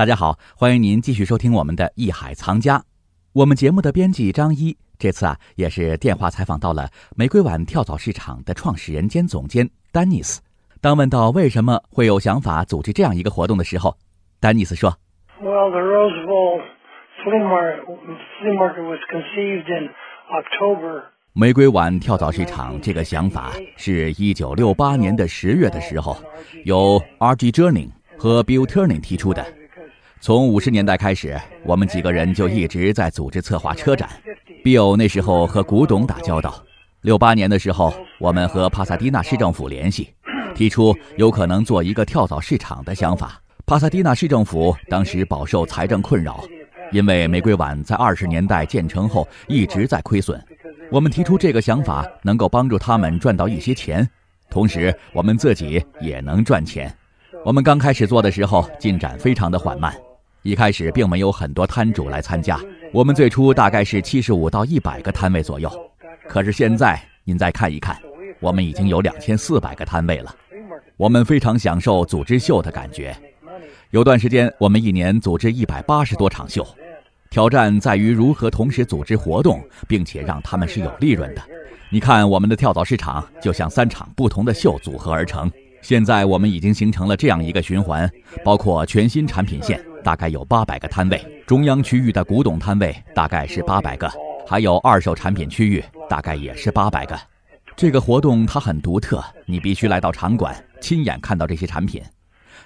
大家好，欢迎您继续收听我们的《艺海藏家》。我们节目的编辑张一这次啊，也是电话采访到了玫瑰碗跳蚤市场的创始人兼总监丹尼斯。当问到为什么会有想法组织这样一个活动的时候，丹尼斯说：“Well, the Roseville flea market flea market was conceived in October.” 玫瑰碗跳蚤市场这个想法是一九六八年的十月的时候，由 R.G. Jennings 和 Bill Turning 提出的。从五十年代开始，我们几个人就一直在组织策划车展。Bill 那时候和古董打交道。六八年的时候，我们和帕萨迪纳市政府联系，提出有可能做一个跳蚤市场的想法。帕萨迪纳市政府当时饱受财政困扰，因为玫瑰碗在二十年代建成后一直在亏损。我们提出这个想法，能够帮助他们赚到一些钱，同时我们自己也能赚钱。我们刚开始做的时候，进展非常的缓慢。一开始并没有很多摊主来参加，我们最初大概是七十五到一百个摊位左右。可是现在您再看一看，我们已经有两千四百个摊位了。我们非常享受组织秀的感觉。有段时间我们一年组织一百八十多场秀，挑战在于如何同时组织活动，并且让他们是有利润的。你看我们的跳蚤市场就像三场不同的秀组合而成。现在我们已经形成了这样一个循环，包括全新产品线。大概有八百个摊位，中央区域的古董摊位大概是八百个，还有二手产品区域，大概也是八百个。这个活动它很独特，你必须来到场馆，亲眼看到这些产品，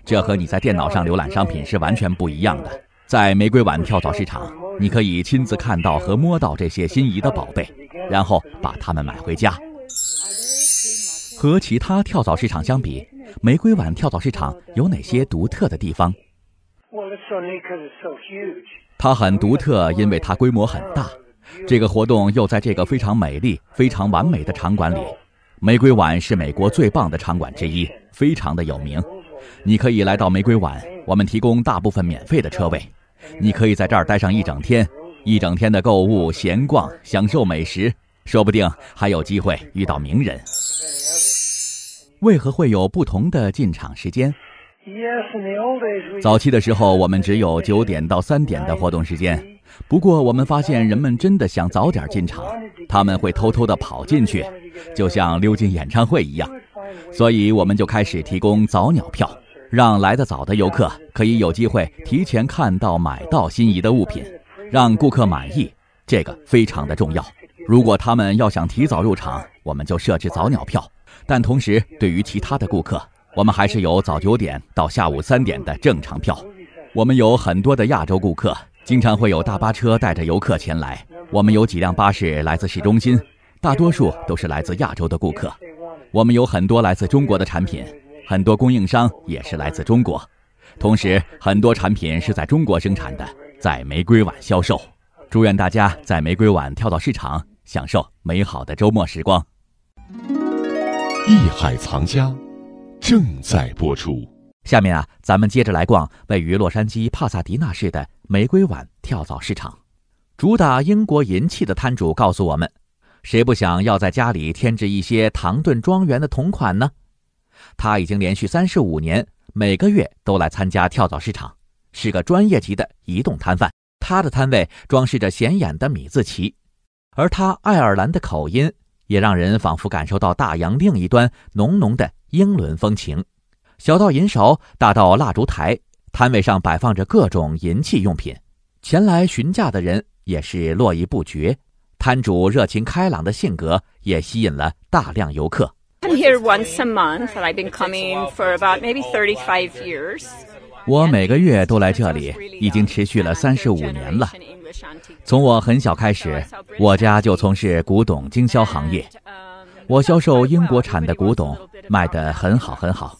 这和你在电脑上浏览商品是完全不一样的。在玫瑰碗跳蚤市场，你可以亲自看到和摸到这些心仪的宝贝，然后把它们买回家。和其他跳蚤市场相比，玫瑰碗跳蚤市场有哪些独特的地方？它很独特，因为它规模很大。这个活动又在这个非常美丽、非常完美的场馆里。玫瑰碗是美国最棒的场馆之一，非常的有名。你可以来到玫瑰碗，我们提供大部分免费的车位。你可以在这儿待上一整天，一整天的购物、闲逛、享受美食，说不定还有机会遇到名人。为何会有不同的进场时间？早期的时候，我们只有九点到三点的活动时间。不过，我们发现人们真的想早点进场，他们会偷偷的跑进去，就像溜进演唱会一样。所以，我们就开始提供早鸟票，让来得早的游客可以有机会提前看到、买到心仪的物品，让顾客满意。这个非常的重要。如果他们要想提早入场，我们就设置早鸟票。但同时，对于其他的顾客，我们还是有早九点到下午三点的正常票。我们有很多的亚洲顾客，经常会有大巴车带着游客前来。我们有几辆巴士来自市中心，大多数都是来自亚洲的顾客。我们有很多来自中国的产品，很多供应商也是来自中国。同时，很多产品是在中国生产的，在玫瑰碗销售。祝愿大家在玫瑰碗跳蚤市场享受美好的周末时光。艺海藏家。正在播出。下面啊，咱们接着来逛位于洛杉矶帕萨迪纳市的玫瑰碗跳蚤市场。主打英国银器的摊主告诉我们：“谁不想要在家里添置一些唐顿庄园的同款呢？”他已经连续三十五年，每个月都来参加跳蚤市场，是个专业级的移动摊贩。他的摊位装饰着显眼的米字旗，而他爱尔兰的口音也让人仿佛感受到大洋另一端浓浓的。英伦风情，小到银勺，大到蜡烛台，摊位上摆放着各种银器用品，前来询价的人也是络绎不绝。摊主热情开朗的性格也吸引了大量游客。I'm here once a month, and I've been coming for about maybe thirty-five years. 我每个月都来这里，已经持续了三十五年了。从我很小开始，我家就从事古董经销行业。我销售英国产的古董，卖得很好很好。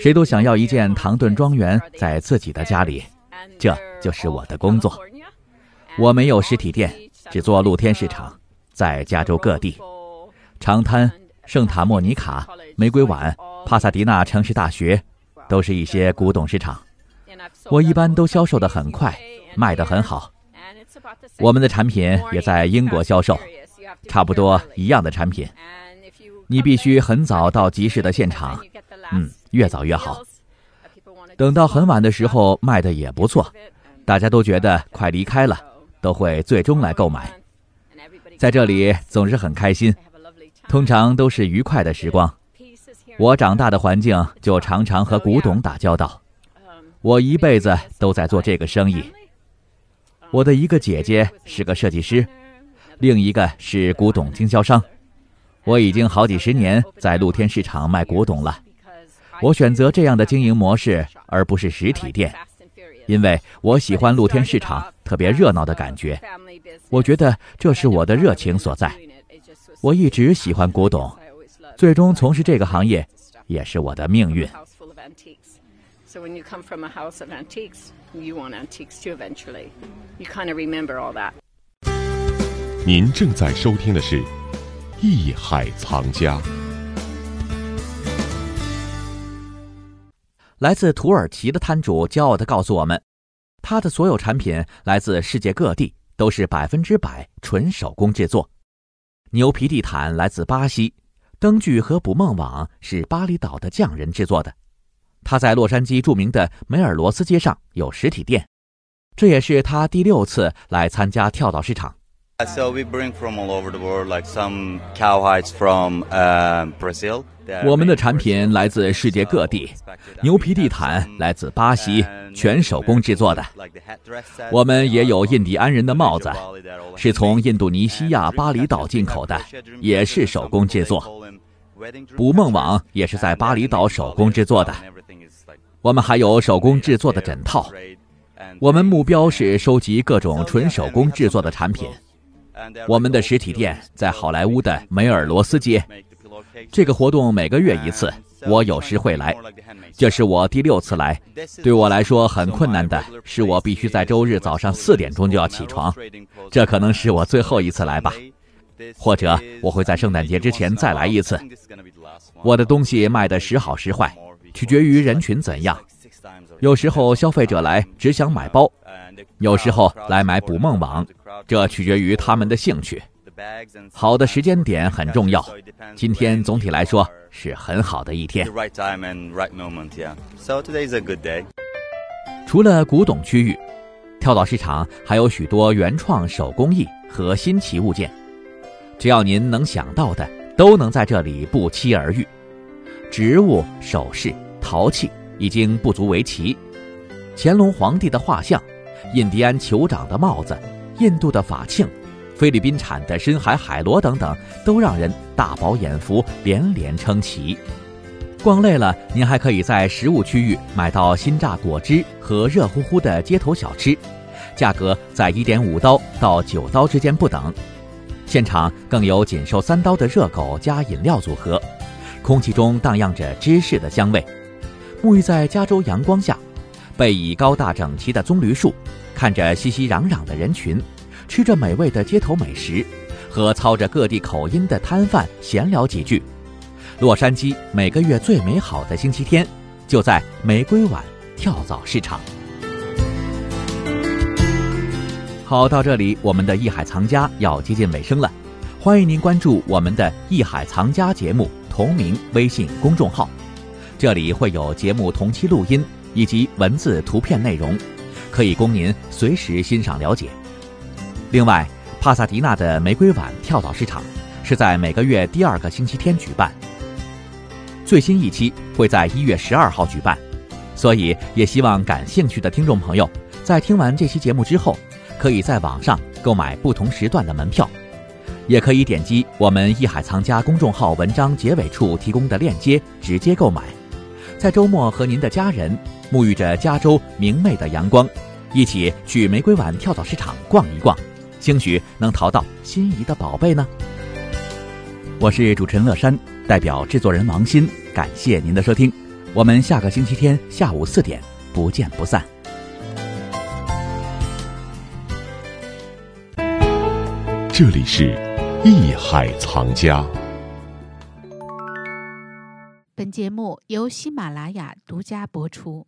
谁都想要一件唐顿庄园在自己的家里，这就是我的工作。我没有实体店，只做露天市场，在加州各地，长滩、圣塔莫尼卡、玫瑰碗、帕萨迪纳城市大学，都是一些古董市场。我一般都销售的很快，卖得很好。我们的产品也在英国销售，差不多一样的产品。你必须很早到集市的现场，嗯，越早越好。等到很晚的时候卖的也不错，大家都觉得快离开了，都会最终来购买。在这里总是很开心，通常都是愉快的时光。我长大的环境就常常和古董打交道，我一辈子都在做这个生意。我的一个姐姐是个设计师，另一个是古董经销商。我已经好几十年在露天市场卖古董了。我选择这样的经营模式，而不是实体店，因为我喜欢露天市场特别热闹的感觉。我觉得这是我的热情所在。我一直喜欢古董。最终从事这个行业，也是我的命运。您正在收听的是《艺海藏家》。来自土耳其的摊主骄傲地告诉我们，他的所有产品来自世界各地，都是百分之百纯手工制作。牛皮地毯来自巴西。灯具和捕梦网是巴厘岛的匠人制作的，他在洛杉矶著名的梅尔罗斯街上有实体店，这也是他第六次来参加跳蚤市场。So we bring from all over the world, like some cowhides from Brazil. 我们的产品来自世界各地，牛皮地毯来自巴西，全手工制作的。我们也有印第安人的帽子，是从印度尼西亚巴厘岛进口的，也是手工制作。捕梦网也是在巴厘岛手工制作的。我们还有手工制作的枕套。我们目标是收集各种纯手工制作的产品。我们的实体店在好莱坞的梅尔罗斯街。这个活动每个月一次，我有时会来。这是我第六次来，对我来说很困难的是，我必须在周日早上四点钟就要起床。这可能是我最后一次来吧，或者我会在圣诞节之前再来一次。我的东西卖的时好时坏，取决于人群怎样。有时候消费者来只想买包，有时候来买捕梦网。这取决于他们的兴趣。好的时间点很重要。今天总体来说是很好的一天。除了古董区域，跳蚤市场还有许多原创手工艺和新奇物件。只要您能想到的，都能在这里不期而遇。植物、首饰、陶器已经不足为奇。乾隆皇帝的画像，印第安酋长的帽子。印度的法庆，菲律宾产的深海海螺等等，都让人大饱眼福，连连称奇。逛累了，您还可以在食物区域买到新榨果汁和热乎乎的街头小吃，价格在一点五刀到九刀之间不等。现场更有仅售三刀的热狗加饮料组合，空气中荡漾着芝士的香味。沐浴在加州阳光下，背倚高大整齐的棕榈树。看着熙熙攘攘的人群，吃着美味的街头美食，和操着各地口音的摊贩闲聊几句。洛杉矶每个月最美好的星期天，就在玫瑰碗跳蚤市场。好，到这里，我们的艺海藏家要接近尾声了。欢迎您关注我们的艺海藏家节目同名微信公众号，这里会有节目同期录音以及文字、图片内容。可以供您随时欣赏了解。另外，帕萨迪纳的玫瑰碗跳蚤市场是在每个月第二个星期天举办。最新一期会在一月十二号举办，所以也希望感兴趣的听众朋友在听完这期节目之后，可以在网上购买不同时段的门票，也可以点击我们“艺海藏家”公众号文章结尾处提供的链接直接购买。在周末和您的家人。沐浴着加州明媚的阳光，一起去玫瑰碗跳蚤市场逛一逛，兴许能淘到心仪的宝贝呢。我是主持人乐山，代表制作人王鑫，感谢您的收听，我们下个星期天下午四点不见不散。这里是艺海藏家。本节目由喜马拉雅独家播出。